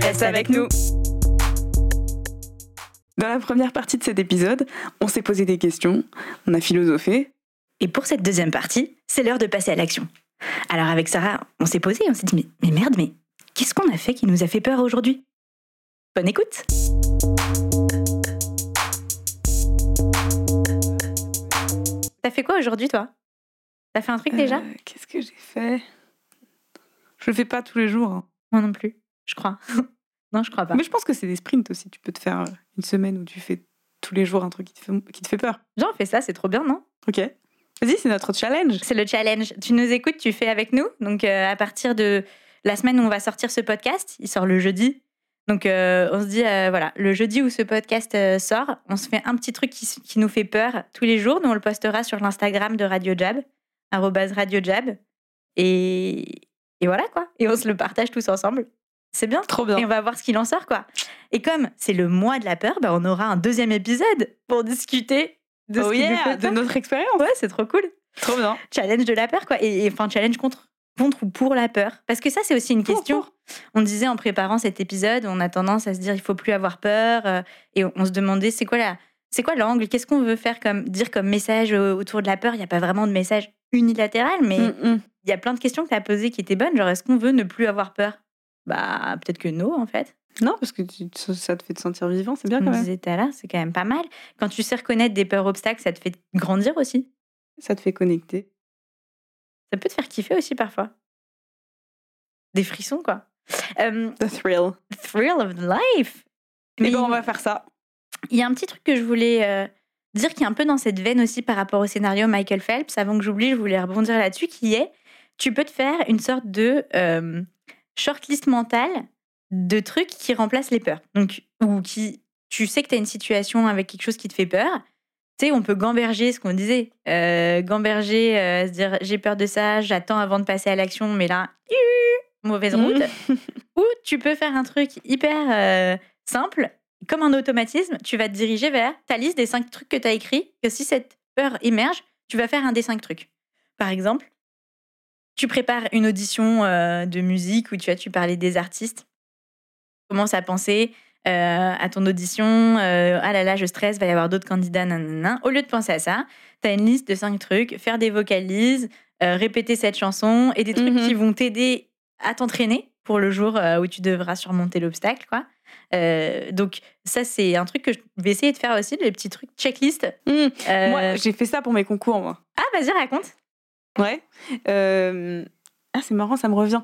reste avec nous. Dans la première partie de cet épisode, on s'est posé des questions, on a philosophé. Et pour cette deuxième partie, c'est l'heure de passer à l'action. Alors avec Sarah, on s'est posé, on s'est dit mais, mais merde, mais qu'est-ce qu'on a fait qui nous a fait peur aujourd'hui? Bonne écoute T'as fait quoi aujourd'hui toi? T'as fait un truc déjà? Euh, Qu'est-ce que j'ai fait? Je le fais pas tous les jours. hein. Moi non plus, je crois. non, je crois pas. Mais je pense que c'est des sprints aussi. Tu peux te faire euh, une semaine où tu fais tous les jours un truc qui te fait, qui te fait peur. Genre, on fait ça, c'est trop bien, non? Ok. Vas-y, c'est notre challenge. C'est le challenge. Tu nous écoutes, tu fais avec nous. Donc, euh, à partir de la semaine où on va sortir ce podcast, il sort le jeudi. Donc, euh, on se dit, euh, voilà, le jeudi où ce podcast sort, on se fait un petit truc qui, nous fait peur tous les jours. Nous, on le postera sur l'Instagram de Radio Jab, arrobase Radio Jab. Et, et voilà, quoi. Et on se le partage tous ensemble. C'est bien. Trop bien. Et on va voir ce qu'il en sort, quoi. Et comme c'est le mois de la peur, bah, on aura un deuxième épisode pour discuter de ce Oh yeah, fait de peur. notre expérience. Ouais, c'est trop cool Trop bien. challenge de la peur, quoi. Et, et, enfin, challenge contre, contre ou pour la peur. Parce que ça, c'est aussi une Pour, question. pour? On disait en préparant cet épisode, on a tendance à se dire il faut plus avoir peur. euh, et on, on se demandait c'est quoi la. C'est quoi l'angle? Qu'est-ce qu'on veut faire comme dire comme message autour de la peur? Il n'y a pas vraiment de message unilatéral, mais il Mm, mm. y a plein de questions que tu as posées qui étaient bonnes. Genre, est-ce qu'on veut ne plus avoir peur? Bah, peut-être que non, en fait. Non, parce que tu- ça te fait te sentir vivant, c'est bien quand même. disait tout à l'heure, c'est quand même pas mal. Quand tu sais reconnaître des peurs obstacles, ça te fait grandir aussi. Ça te fait connecter. Ça peut te faire kiffer aussi parfois. Des frissons, quoi. Euh, The thrill. thrill of life. Mais Mais ben, on va faire ça. il y a un petit truc que je voulais euh, dire qui est un peu dans cette veine aussi par rapport au scénario Michael Phelps. Avant que j'oublie, je voulais rebondir là-dessus, qui est tu peux te faire une sorte de euh, shortlist mentale de trucs qui remplacent les peurs. Donc, ou qui, tu sais que tu as une situation avec quelque chose qui te fait peur. Tu sais, on peut gamberger ce qu'on disait. Euh, gamberger, euh, se dire j'ai peur de ça, j'attends avant de passer à l'action, mais là, mauvaise route. Ou tu peux faire un truc hyper euh, simple, comme un automatisme, tu vas te diriger vers ta liste des cinq trucs que tu as écrits, que si cette peur émerge, tu vas faire un des cinq trucs. Par exemple, tu prépares une audition euh, de musique où tu as tu parlais des artistes, commence à penser euh, à ton audition, euh, ah là là, je stresse, va y avoir d'autres candidats, nanana. Au lieu de penser à ça, tu as une liste de cinq trucs, faire des vocalises, répéter cette chanson et des trucs Mhm. qui vont t'aider à t'entraîner pour le jour où tu devras surmonter l'obstacle, quoi. Euh, donc ça, c'est un truc que je vais essayer de faire aussi, les petits trucs checklist. Mm. Euh, Moi, j'ai fait ça pour mes concours, moi. Ah, vas-y, raconte. Ouais. Euh, Ah, c'est marrant, ça me revient.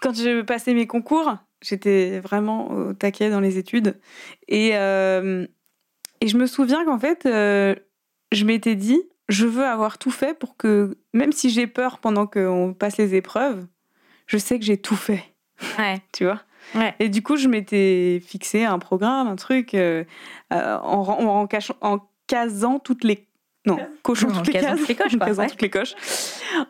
Quand je passais mes concours, j'étais vraiment au taquet dans les études. Et, euh, et je me souviens qu'en fait, euh, je m'étais dit, je veux avoir tout fait pour que, même si j'ai peur pendant qu'on passe les épreuves, je sais que j'ai tout fait, Ouais. tu vois? Ouais. Et du coup, je m'étais fixé un programme, un truc, euh, en, en, en cachant- en casant toutes les. Non, cochant En toutes les cases. toutes les coches, quoi, casant ouais. toutes les coches.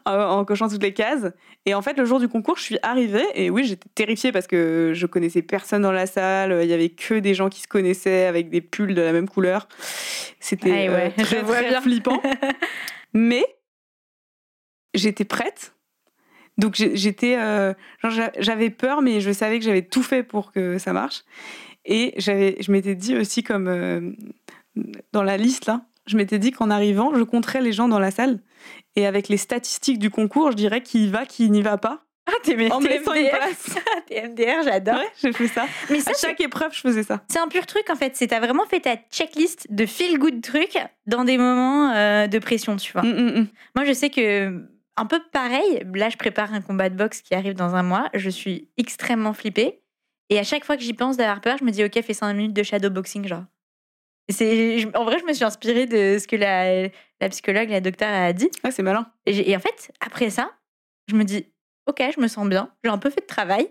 Euh, en cochant toutes les cases. Et en fait, le jour du concours, je suis arrivée et oui, j'étais terrifiée parce que je connaissais personne dans la salle. Il y avait que des gens qui se connaissaient avec des pulls de la même couleur. C'était Ouais, euh, très, très bien. flippant. Mais j'étais prête. Donc j'étais, euh, j'avais peur, mais je savais que j'avais tout fait pour que ça marche. Et j'avais, je m'étais dit aussi comme dans la liste là, je m'étais dit qu'en arrivant, je compterais les gens dans la salle et avec les statistiques du concours, je dirais qui y va, qui n'y va pas, Ah, t'es en me laissant une place. T'es MDR, j'adore. Ouais, j'ai fait ça. Mais ça, À chaque épreuve, je faisais ça. c'est un pur truc en fait. C'est t'as vraiment fait ta checklist de feel good trucs dans des moments euh, de pression, tu vois. Mm, mm, mm. Moi, je sais que un peu pareil. Là, je prépare un combat de boxe qui arrive dans un mois. Je suis extrêmement flippée. Et à chaque fois que j'y pense d'avoir peur, je me dis ok, fais 5 minutes de shadowboxing, genre. C'est, en vrai, je me suis inspirée de ce que la, la psychologue, la docteure a dit. Ouais, c'est malin. Et, en fait, après ça, je me dis ok, je me sens bien. J'ai un peu fait de travail.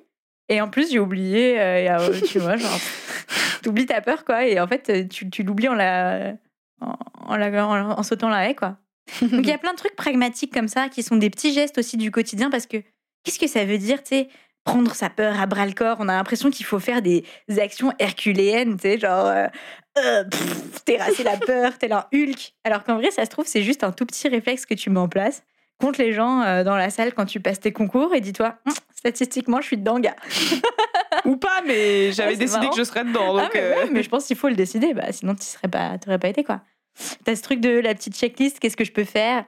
Et en plus, j'ai oublié, euh, euh, tu vois, genre, t'oublies ta peur, quoi. Et en fait, euh, tu, tu l'oublies en la, en, en la- en- en sautant la haie, quoi. Donc il y a plein de trucs pragmatiques comme ça qui sont des petits gestes aussi du quotidien parce que qu'est-ce que ça veut dire, tu sais, prendre sa peur à bras le corps? On a l'impression qu'il faut faire des actions herculéennes, tu sais, genre euh, euh, terrasser la peur, tel un Hulk. Alors qu'en vrai, ça se trouve, c'est juste un tout petit réflexe que tu mets en place contre les gens euh, dans la salle quand tu passes tes concours et dis-toi, Hum, statistiquement, je suis dedans, gars. Ou pas, mais j'avais Ouais, décidé marrant. que je serais dedans. Ah, mais, euh, ouais, mais je pense qu'il faut le décider, bah, sinon tu serais pas, t'aurais pas été quoi. T'as ce truc de la petite checklist, qu'est-ce que je peux faire?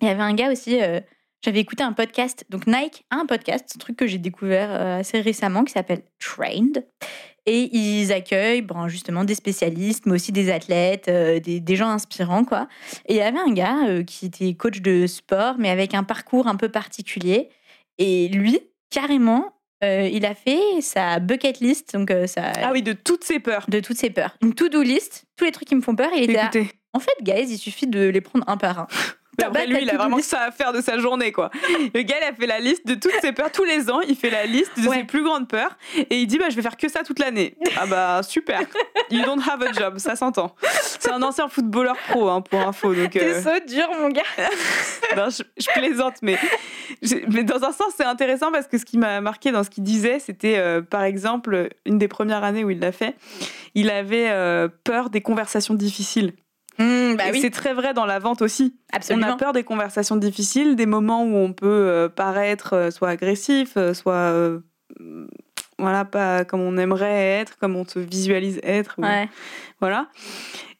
Il y avait un gars aussi, euh, j'avais écouté un podcast, donc Nike a un podcast, un truc que j'ai découvert assez récemment qui s'appelle Trained. Et ils accueillent bon, justement des spécialistes, mais aussi des athlètes, euh, des, des gens inspirants. quoi. Et il y avait un gars euh, qui était coach de sport, mais avec un parcours un peu particulier. Et lui, carrément, euh, il a fait sa bucket list, donc sa, Ah oui, de toutes ces peurs. de toutes ces peurs. Une to-do list, tous les trucs qui me font peur. Il était En fait, guys, il suffit de les prendre un par un. Mais après, pas lui, ta il a vraiment ça à faire de sa journée, quoi. Le gars, il a fait la liste de toutes ses peurs. Tous les ans, il fait la liste de Ouais. ses plus grandes peurs. Et il dit, bah, je vais faire que ça toute l'année. Ah bah, super. You don't have a job, ça s'entend. C'est un ancien footballeur pro, hein, pour info. Donc, T'es euh, so dur, mon gars. non, je, je plaisante, mais, mais dans un sens, c'est intéressant parce que ce qui m'a marqué dans ce qu'il disait, c'était, euh, par exemple, une des premières années où il l'a fait, il avait euh, peur des conversations difficiles. Bah Et oui, c'est très vrai dans la vente aussi. absolument. On a peur des conversations difficiles, des moments où on peut euh, paraître euh, soit agressif, euh, soit euh, mm, voilà pas comme on aimerait être, comme on se visualise être. ou-. Voilà.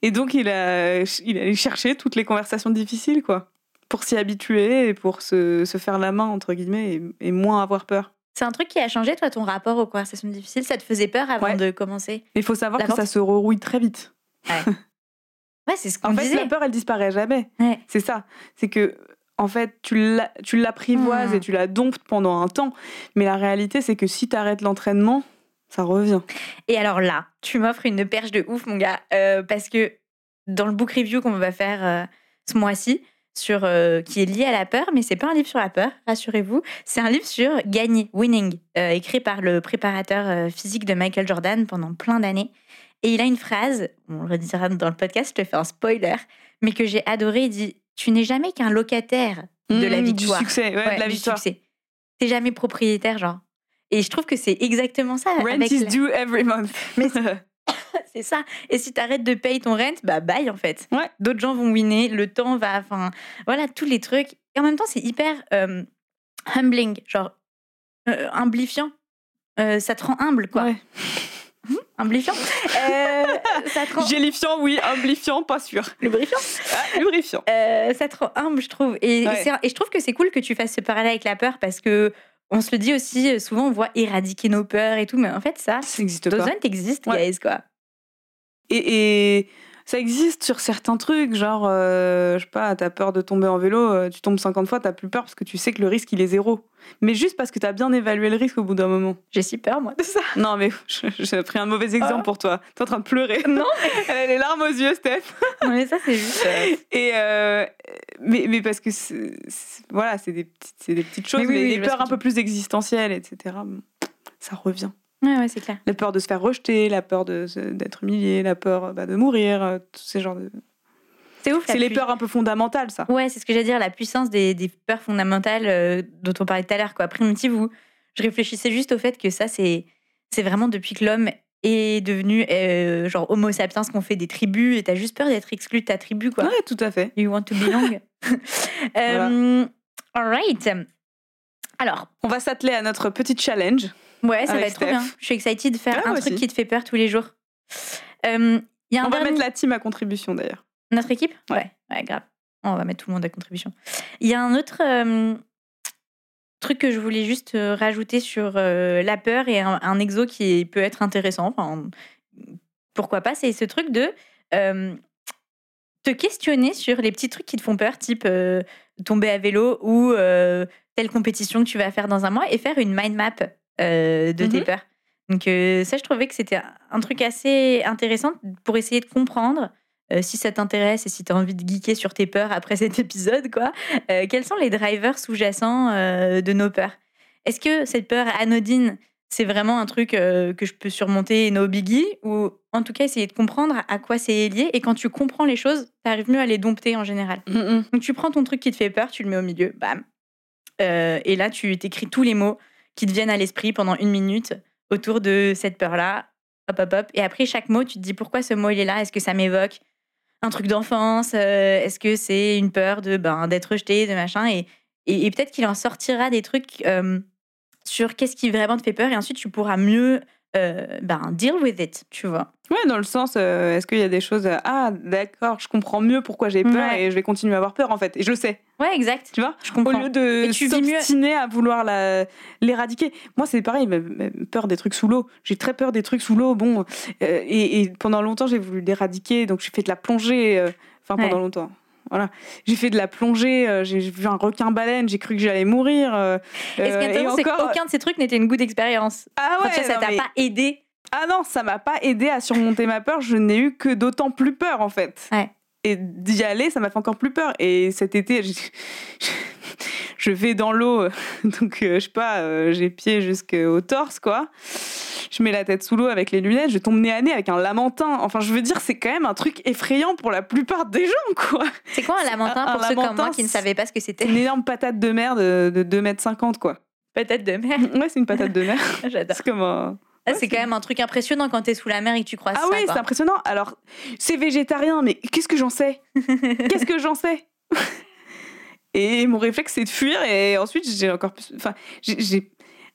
Et donc il a il allait chercher toutes les conversations difficiles quoi, pour s'y habituer et pour se, se faire la main entre guillemets et, et moins avoir peur. C'est un truc qui a changé, toi, ton rapport aux conversations difficiles? Ça te faisait peur avant Ouais. de commencer? Il faut savoir La que vente? ça se rerouille très vite. Ouais, c'est ce qu'on En fait, disait. la peur elle disparaît jamais. Ouais. C'est ça. C'est que, en fait, tu l'a- tu l'apprivoises Hmm. et tu la domptes pendant un temps. Mais la réalité, c'est que si tu arrêtes l'entraînement, ça revient. Et alors là, tu m'offres une perche de ouf, mon gars, euh, parce que dans le book review qu'on va faire euh, ce mois-ci, sur euh, qui est lié à la peur, mais c'est pas un livre sur la peur, rassurez-vous. C'est un livre sur gagner, winning, écrit par le préparateur physique de Michael Jordan pendant plein d'années. Et il a une phrase, on le redira dans le podcast, je te fais un spoiler, mais que j'ai adoré. Il dit Tu n'es jamais qu'un locataire de la Mmh, victoire. Du succès, ouais, Ouais, de la du victoire. T'es jamais propriétaire, genre. Et je trouve que c'est exactement ça. Rent avec is la- due every month. Mais c'est ça. Et si t'arrêtes de payer ton rent, bah bye en fait. Ouais. D'autres gens vont winner, le temps va, enfin, voilà, tous les trucs. Et en même temps, c'est hyper euh, humbling, genre euh, humblifiant. Euh, ça te rend humble, quoi. Ouais. Humblifiant. Euh, ça te rend Gélifiant, oui. Humblifiant, pas sûr. lubrifiant. Ah, lubrifiant. Euh, ça te rend humble, je trouve. Et, Ouais. je trouve que c'est cool que tu fasses ce parallèle avec la peur parce que on se le dit aussi, souvent on voit éradiquer nos peurs et tout, mais en fait, ça, Ça n'existe pas. doesn't exist, Ouais. guys, quoi. Et, et ça existe sur certains trucs, genre, euh, je sais pas, t'as peur de tomber en vélo, euh, tu tombes 50 fois, t'as plus peur parce que tu sais que le risque il est zéro. Mais juste parce que t'as bien évalué le risque au bout d'un moment. J'ai si peur, moi, de ça. Non, mais j'ai pris un mauvais exemple Ah. pour toi. T'es en train de pleurer. Non, Elle a les larmes aux yeux, Steph. Non, mais ça, c'est juste. euh, Et euh, mais, mais parce que c'est- c'est- voilà, c'est des petites, c'est des petites choses, Mais mais, oui, oui, des peurs un peu plus existentielles, etc. Ça revient. Ouais, ouais, c'est clair. La peur de se faire rejeter, la peur d'être humilié, la peur bah, de mourir, euh, tous ces genres de. C'est ouf. C'est les peurs un peu fondamentales, ça. Ouais, c'est ce que j'allais dire, la puissance des, des peurs fondamentales euh, dont on parlait tout à l'heure, quoi. Primitive, où je réfléchissais juste au fait que ça, c'est vraiment depuis que l'homme est devenu euh, genre Homo sapiens qu'on fait des tribus et t'as juste peur d'être exclu de ta tribu, quoi. Ouais, tout à fait. You want to belong. euh, All right. Alors, On va s'atteler à notre petit challenge. Ouais, ça va être trop bien. Je suis excited de faire Ouais, un truc aussi. qui te fait peur tous les jours. Euh, y a un On va mettre la team à contribution, d'ailleurs. Notre équipe? Ouais. ouais, grave. On va mettre tout le monde à contribution. Il y a un autre euh, truc que je voulais juste euh, rajouter sur euh, la peur et un, un exo qui peut être intéressant. Enfin, pourquoi pas C'est ce truc de te questionner sur les petits trucs qui te font peur, type tomber à vélo ou telle compétition que tu vas faire dans un mois et faire une mind map euh, de tes Mhm. peurs. Donc euh, ça, je trouvais que c'était un truc assez intéressant pour essayer de comprendre euh, si ça t'intéresse et si tu as envie de geeker sur tes peurs après cet épisode, quoi, quels sont les drivers sous-jacents de nos peurs? Est-ce que cette peur anodine c'est vraiment un truc que je peux surmonter, no biggie, ou en tout cas essayer de comprendre à quoi c'est lié. Et quand tu comprends les choses, tu arrives mieux à les dompter en général? Mm, mm. Donc tu prends ton truc qui te fait peur, tu le mets au milieu, bam. Et là, tu t'écris tous les mots qui te viennent à l'esprit pendant une minute autour de cette peur-là. Hop, hop, hop. Et après, chaque mot, tu te dis pourquoi ce mot il est là? Est-ce que ça m'évoque un truc d'enfance? Euh, Est-ce que c'est une peur de ben, d'être rejeté, de machin? Et, et, peut-être qu'il en sortira des trucs euh, sur qu'est-ce qui vraiment te fait peur. Et ensuite, tu pourras mieux euh, ben, deal with it, tu vois. Ouais, dans le sens, euh, est-ce qu'il y a des choses. euh, ah, d'accord, je comprends mieux pourquoi j'ai peur Ouais. et je vais continuer à avoir peur en fait. Et je le sais, Ouais, exact. tu vois Je Au comprends. lieu de s'obstiner à vouloir l'éradiquer. Moi, c'est pareil, peur des trucs sous l'eau. J'ai très peur des trucs sous l'eau. Bon, et, et pendant longtemps, j'ai voulu l'éradiquer. Donc, j'ai fait de la plongée. Enfin, pendant Ouais. longtemps. Voilà. J'ai fait de la plongée. euh, j'ai vu un requin-baleine. J'ai cru que j'allais mourir. euh, Et ce qui est euh, c'est encore- qu'aucun de ces trucs n'était une good expérience? Ah Enfin, ouais, vois, ça t'a mais- pas aidé. Ah non, ça m'a pas aidé à surmonter ma peur. Je n'ai eu que d'autant plus peur en fait. Ouais. Et d'y aller, ça m'a fait encore plus peur. Et cet été, j'ai- je vais dans l'eau, donc euh, je sais pas, euh, j'ai pied jusqu'au torse quoi. Je mets la tête sous l'eau avec les lunettes, je tombe nez à nez avec un lamentin. Enfin, je veux dire, c'est quand même un truc effrayant pour la plupart des gens quoi. C'est quoi un lamentin un- un pour ceux comme lamentin, moi qui ne savaient pas ce que c'était une énorme patate de mer de, de 2 mètres 50 quoi. Peut-être de mer. Ouais, c'est une patate de mer. J'adore. C'est comme un. Ah, Ouais, c'est quand même un truc impressionnant quand t'es sous la mer et que tu croises Ah ça. oui, quoi. c'est impressionnant. Alors, c'est végétarien, mais qu'est-ce que j'en sais? Qu'est-ce que j'en sais? Et mon réflexe, c'est de fuir. Et ensuite, j'ai encore plus. Enfin, j'ai-.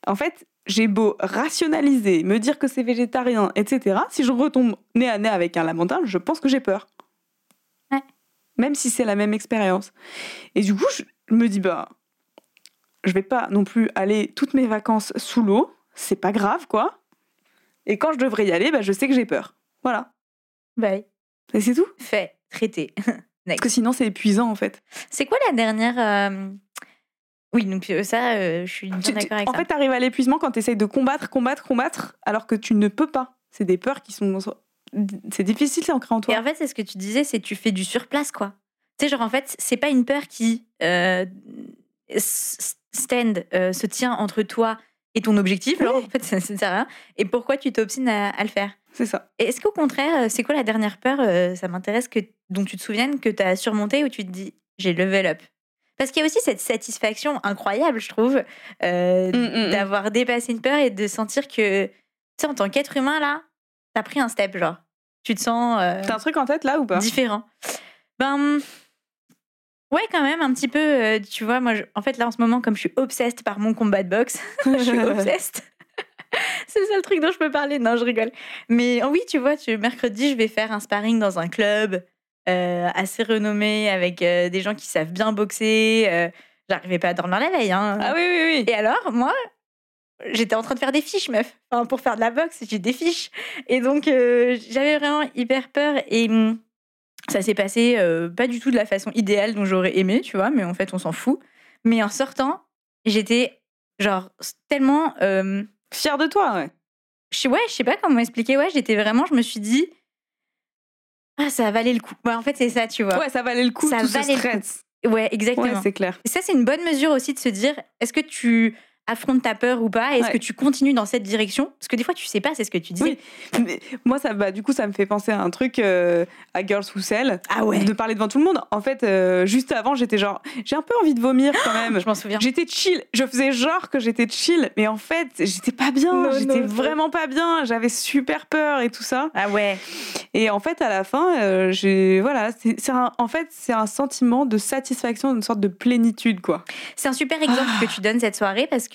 En fait, j'ai beau rationaliser, me dire que c'est végétarien, etc. Si je retombe nez à nez avec un lamentin, je pense que j'ai peur. Ouais. Même si c'est la même expérience. Et du coup, je me dis, bah, je vais pas non plus aller toutes mes vacances sous l'eau. C'est pas grave, quoi. Et quand je devrais y aller, bah, je sais que j'ai peur. Voilà. Bye. Et c'est tout. Fait, traité. Parce que sinon, c'est épuisant, en fait. C'est quoi la dernière. euh, Oui, donc euh, ça, euh, je suis bien d'accord avec en ça. fait, tu arrives à l'épuisement quand tu essayes de combattre, combattre, combattre, alors que tu ne peux pas. C'est des peurs qui sont. C'est difficile, c'est ancré en Et toi. en fait, c'est ce que tu disais, c'est tu fais du surplace, quoi. Tu sais, genre, en fait, c'est pas une peur qui euh, stand, euh, se tient entre toi et ton objectif. Genre, en fait, ça ne sert à rien. Et pourquoi tu t'obstines à, à le faire? C'est ça. Est-ce qu'au contraire, euh, c'est quoi la dernière peur euh, Ça m'intéresse que dont tu te souviennes que tu as surmonté où tu te dis j'ai level up? Parce qu'il y a aussi cette satisfaction incroyable, je trouve, euh, Mm, mm, mm. d'avoir dépassé une peur et de sentir que, tu sais, en tant qu'être humain, là, t'as pris un step, genre. Tu te sens euh, T'as un truc en tête là ou pas? différent. Ben. Ouais, quand même, un petit peu. tu vois, moi, je- en fait, là, en ce moment, comme je suis obsessed par mon combat de boxe, je suis obsessed. C'est le seul truc dont je peux parler. Non, je rigole. Mais oh oui, tu vois, tu, mercredi, je vais faire un sparring dans un club euh, assez renommé avec euh, des gens qui savent bien boxer. euh, J'arrivais pas à dormir la veille. Hein. Ah oui, oui, oui. Et alors, moi, j'étais en train de faire des fiches, meuf. Enfin, pour faire de la boxe, j'ai des fiches. Et donc, j'avais vraiment hyper peur. Et hum, ça s'est passé pas du tout de la façon idéale dont j'aurais aimé, tu vois, mais en fait, on s'en fout. Mais en sortant, j'étais genre tellement. Fier de toi, ouais. je ouais, je sais pas comment expliquer. Ouais, j'étais vraiment, je me suis dit. Ah, ça valait le coup. Ouais, en fait, c'est ça, tu vois. Ouais, ça valait le coup, Ça tout ce valait le stress. Ouais, exactement. Ouais, c'est clair. Et ça, c'est une bonne mesure aussi de se dire est-ce que tu affrontes ta peur ou pas Est-ce Ouais. que tu continues dans cette direction? Parce que des fois, tu sais pas, c'est ce que tu disais. Oui. Mais moi, ça, bah, du coup, ça me fait penser à un truc euh, à Girls Who Sell, Ah ouais de parler devant tout le monde. En fait, euh, juste avant, j'étais genre, j'ai un peu envie de vomir quand même. Je m'en souviens. J'étais chill. Je faisais genre que j'étais chill, mais en fait, j'étais pas bien. J'étais vraiment pas bien. J'avais super peur et tout ça. Ah ouais. Et en fait, à la fin, euh, j'ai voilà, c'est en fait, c'est un sentiment de satisfaction, une sorte de plénitude, quoi. C'est un super exemple Ah. que tu donnes cette soirée parce que,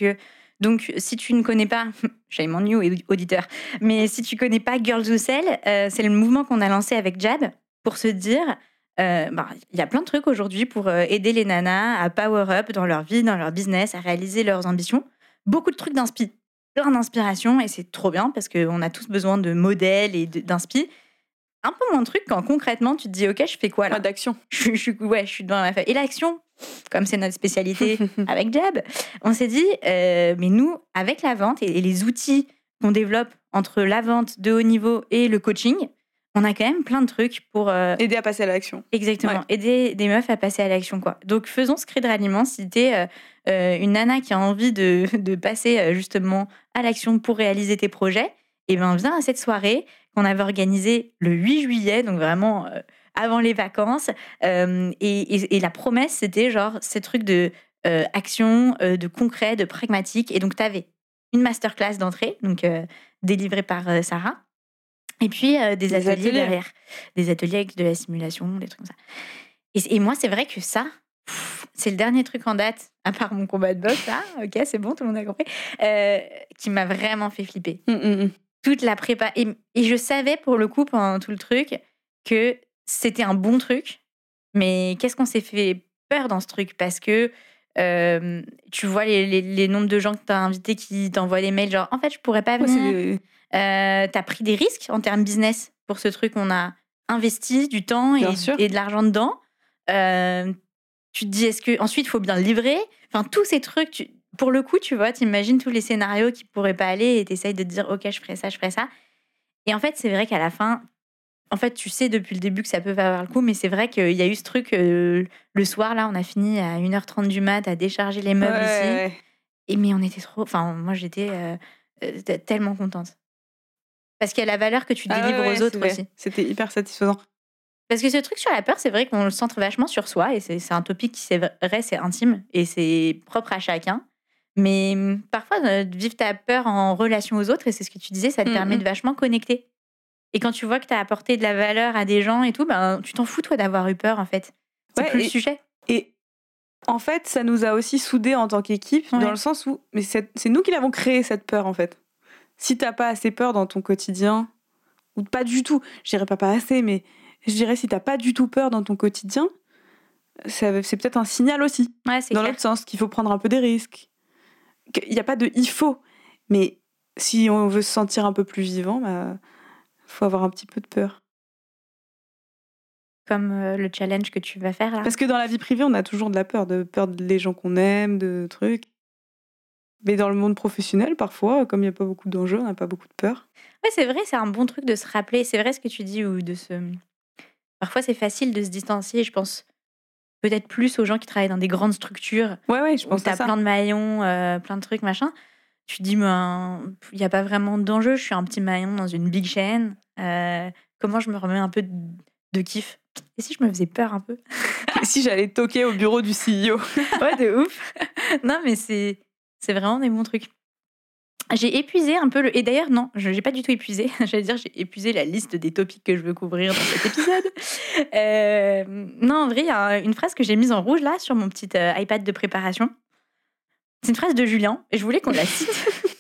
donc, si tu ne connais pas, j'ai mon new auditeur, mais si tu connais pas Girls Who Sell, euh, c'est le mouvement qu'on a lancé avec Jab pour se dire. euh, bah, Il y a plein de trucs aujourd'hui pour euh, aider les nanas à power up dans leur vie, dans leur business, à réaliser leurs ambitions. Beaucoup de trucs d'inspi, plein d'inspiration et c'est trop bien parce qu'on a tous besoin de modèles et d'inspi. Un peu moins de trucs quand concrètement tu te dis ok je fais quoi là? Pas d'action. je, je ouais je suis dans la feuille. Et l'action, comme c'est notre spécialité avec Jab, on s'est dit, euh, mais nous, avec la vente et, et les outils qu'on développe entre la vente de haut niveau et le coaching, on a quand même plein de trucs pour euh, Aider à passer à l'action. exactement Ouais. aider des meufs à passer à l'action quoi. Donc faisons ce cri de ralliement si t'es euh, une nana qui a envie de, de passer justement à l'action pour réaliser tes projets, et ben viens à cette soirée qu'on avait organisée le 8 juillet, donc vraiment avant les vacances. Euh, et, et- et la promesse c'était genre ces trucs de euh, action, euh, de concret, de pragmatique. Et donc t'avais une masterclass d'entrée, donc euh, délivrée par Sarah. Et puis des, Des ateliers, ateliers. derrière. Des ateliers avec de la simulation, des trucs comme ça. Et, et moi, c'est vrai que ça, c'est le dernier truc en date, à part mon combat de boxe, là, ok, c'est bon, tout le monde a compris, euh, qui m'a vraiment fait flipper. Mm, mm, mm. Toute la prépa. Et, et je savais pour le coup, pendant tout le truc, que c'était un bon truc, mais qu'est-ce qu'on s'est fait peur dans ce truc? Parce que euh, tu vois les, les, les nombres de gens que tu as invités qui t'envoient des mails genre en fait je pourrais pas Ouais, venir c'est- euh, t'as pris des risques en termes business pour ce truc. On a investi du temps et, de l'argent dedans. Euh, tu te dis, est-ce que ensuite il faut bien le livrer? Enfin, tous ces trucs. tu- pour le coup, tu vois, t'imagines tous les scénarios qui pourraient pas aller et t'essayes de te dire, ok, je ferai ça, je ferai ça. Et en fait, c'est vrai qu'à la fin, en fait, tu sais depuis le début que ça peut pas avoir le coup, mais c'est vrai qu'il y a eu ce truc euh, le soir là, on a fini à 1h30 du mat à décharger les meubles Ouais, ici. Et mais on était trop. Enfin, moi, j'étais euh, euh, tellement contente. Parce qu'il y a la valeur que tu Ah ouais, délivres aux autres aussi. C'était hyper satisfaisant. Parce que ce truc sur la peur, c'est vrai qu'on le centre vachement sur soi. Et c'est un topic qui, c'est vrai, c'est intime. Et c'est propre à chacun. Mais hum, parfois, vivre ta peur en relation aux autres, et c'est ce que tu disais, ça te Mm, permet mm. de vachement connecter. Et quand tu vois que tu as apporté de la valeur à des gens et tout, ben, tu t'en fous, toi, d'avoir eu peur, en fait. C'est Ouais, plus et- le sujet. Et en fait, ça nous a aussi soudés en tant qu'équipe, Ouais. dans le sens où mais c'est c'est nous qui l'avons créé cette peur en fait. Si t'as pas assez peur dans ton quotidien, ou pas du tout, je dirais pas pas assez, mais je dirais si t'as pas du tout peur dans ton quotidien, ça- c'est peut-être un signal aussi, Ouais, c'est dans clair. l'autre sens, qu'il faut prendre un peu des risques. Il n'y a pas de il faut, mais si on veut se sentir un peu plus vivant, bah, faut avoir un petit peu de peur. Comme euh, le challenge que tu vas faire là. Parce que dans la vie privée, on a toujours de la peur, de peur des gens qu'on aime, de trucs. Mais dans le monde professionnel, parfois, comme il n'y a pas beaucoup d'enjeux, on n'a pas beaucoup de peur. Ouais, c'est vrai, c'est un bon truc de se rappeler. C'est vrai ce que tu dis, ou de se. Parfois, c'est facile de se distancier. Je pense peut-être plus aux gens qui travaillent dans des grandes structures Ouais, ouais, je où pense t'as à ça. plein de maillons, euh, plein de trucs, machin. Tu dis, ben, il n'y a pas vraiment d'enjeu. Je suis un petit maillon dans une big chaîne. Euh, comment je me remets un peu de, de kiff? Et si je me faisais peur un peu? Si j'allais toquer au bureau du CEO. Ouais, de ouf. non, mais c'est c'est vraiment des bons trucs. J'ai épuisé un peu le. Et d'ailleurs, non, je n'ai pas du tout épuisé. J'allais dire, j'ai épuisé la liste des topics que je veux couvrir dans cet épisode. Euh, non, en vrai, il y a une phrase que j'ai mise en rouge là sur mon petit euh, iPad de préparation. C'est une phrase de Julien et je voulais qu'on la cite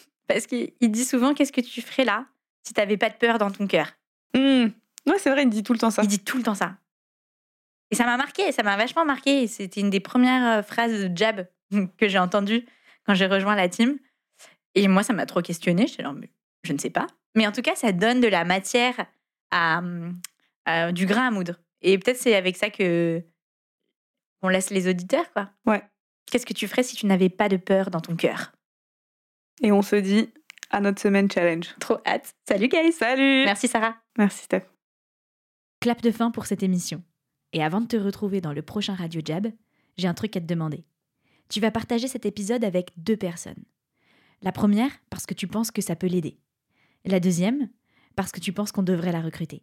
parce qu'il il dit souvent Qu'est-ce que tu ferais là si tu n'avais pas de peur dans ton cœur? Ouais, c'est vrai, il dit tout le temps ça. Il dit tout le temps ça. Et ça m'a marqué, ça m'a vachement marqué. C'était une des premières euh, phrases de jab que j'ai entendues quand j'ai rejoint la team. Et moi, ça m'a trop questionné. J'étais là, je ne sais pas. Mais en tout cas, ça donne de la matière à, à- du grain à moudre. Et peut-être c'est avec ça que on laisse les auditeurs, quoi. Ouais. Qu'est-ce que tu ferais si tu n'avais pas de peur dans ton cœur? Et on se dit à notre semaine challenge. Trop hâte. Salut, guys. Salut Merci, Sarah. Merci, Steph. Clap de fin pour cette émission. Et avant de te retrouver dans le prochain Radio Jab, j'ai un truc à te demander. Tu vas partager cet épisode avec deux personnes. La première, parce que tu penses que ça peut l'aider. La deuxième, parce que tu penses qu'on devrait la recruter.